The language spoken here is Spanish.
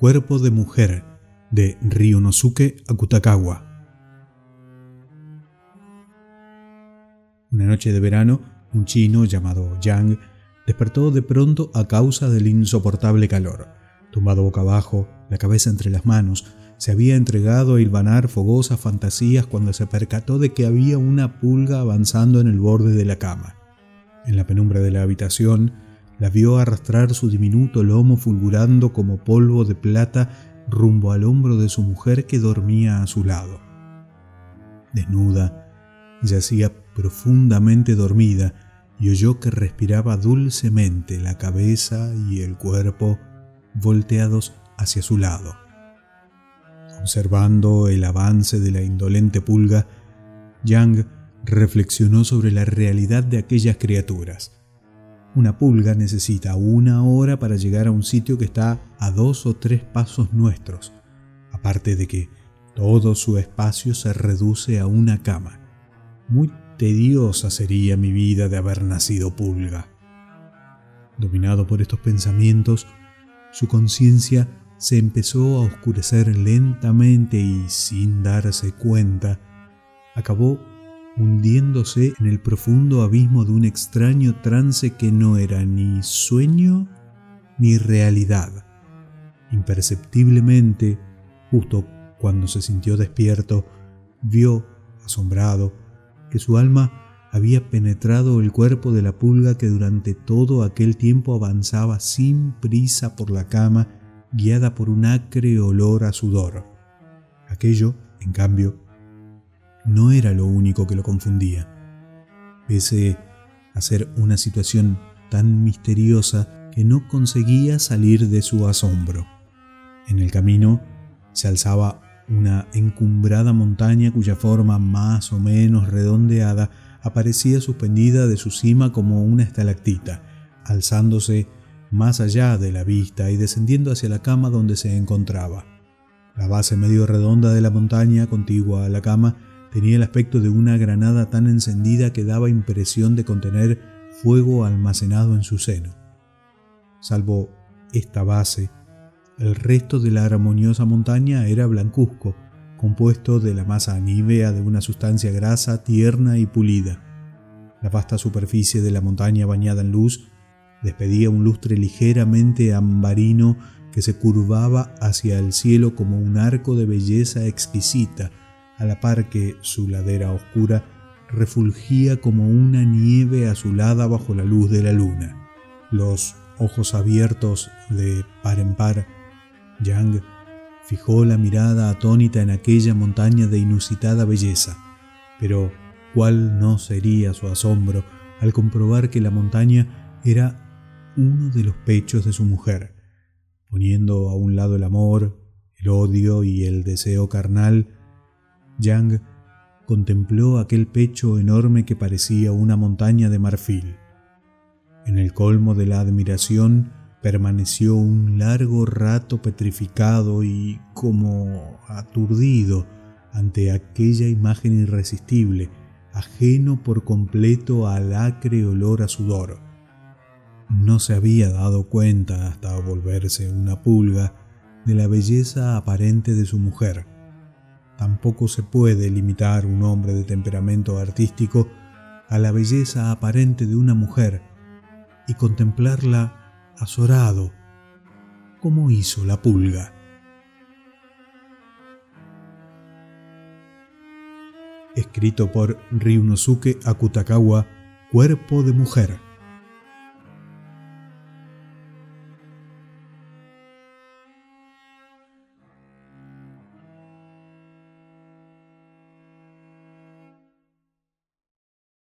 Cuerpo de mujer de Ryunosuke Akutakawa. Una noche de verano, un chino llamado Yang despertó de pronto a causa del insoportable calor. Tumbado boca abajo, la cabeza entre las manos, se había entregado a hilvanar fogosas fantasías cuando se percató de que había una pulga avanzando en el borde de la cama. En la penumbra de la habitación, la vio arrastrar su diminuto lomo fulgurando como polvo de plata rumbo al hombro de su mujer que dormía a su lado. Desnuda, yacía profundamente dormida y oyó que respiraba dulcemente la cabeza y el cuerpo volteados hacia su lado. Observando el avance de la indolente pulga, Yang reflexionó sobre la realidad de aquellas criaturas. Una pulga necesita una hora para llegar a un sitio que está a dos o tres pasos nuestros, aparte de que todo su espacio se reduce a una cama. Muy tediosa sería mi vida de haber nacido pulga. Dominado por estos pensamientos, su conciencia se empezó a oscurecer lentamente y sin darse cuenta, acabó hundiéndose en el profundo abismo de un extraño trance que no era ni sueño ni realidad. Imperceptiblemente, justo cuando se sintió despierto, vio, asombrado, que su alma había penetrado el cuerpo de la pulga que durante todo aquel tiempo avanzaba sin prisa por la cama, guiada por un acre olor a sudor. Aquello, en cambio, no era lo único que lo confundía. Pese a ser una situación tan misteriosa que no conseguía salir de su asombro. En el camino se alzaba una encumbrada montaña cuya forma más o menos redondeada aparecía suspendida de su cima como una estalactita, alzándose más allá de la vista y descendiendo hacia la cama donde se encontraba. La base medio redonda de la montaña, contigua a la cama, tenía el aspecto de una granada tan encendida que daba impresión de contener fuego almacenado en su seno. Salvo esta base, el resto de la armoniosa montaña era blancuzco, compuesto de la masa anívea de una sustancia grasa, tierna y pulida. La vasta superficie de la montaña bañada en luz despedía un lustre ligeramente ambarino que se curvaba hacia el cielo como un arco de belleza exquisita, a la par que su ladera oscura refulgía como una nieve azulada bajo la luz de la luna. Los ojos abiertos de par en par, Yang fijó la mirada atónita en aquella montaña de inusitada belleza. Pero cuál no sería su asombro al comprobar que la montaña era uno de los pechos de su mujer, poniendo a un lado el amor, el odio y el deseo carnal, Yang contempló aquel pecho enorme que parecía una montaña de marfil. En el colmo de la admiración permaneció un largo rato petrificado y como aturdido ante aquella imagen irresistible, ajeno por completo al acre olor a sudor. No se había dado cuenta hasta volverse una pulga de la belleza aparente de su mujer Tampoco se puede limitar un hombre de temperamento artístico a la belleza aparente de una mujer y contemplarla azorado, como hizo la pulga. Escrito por Ryunosuke Akutakawa, Cuerpo de Mujer.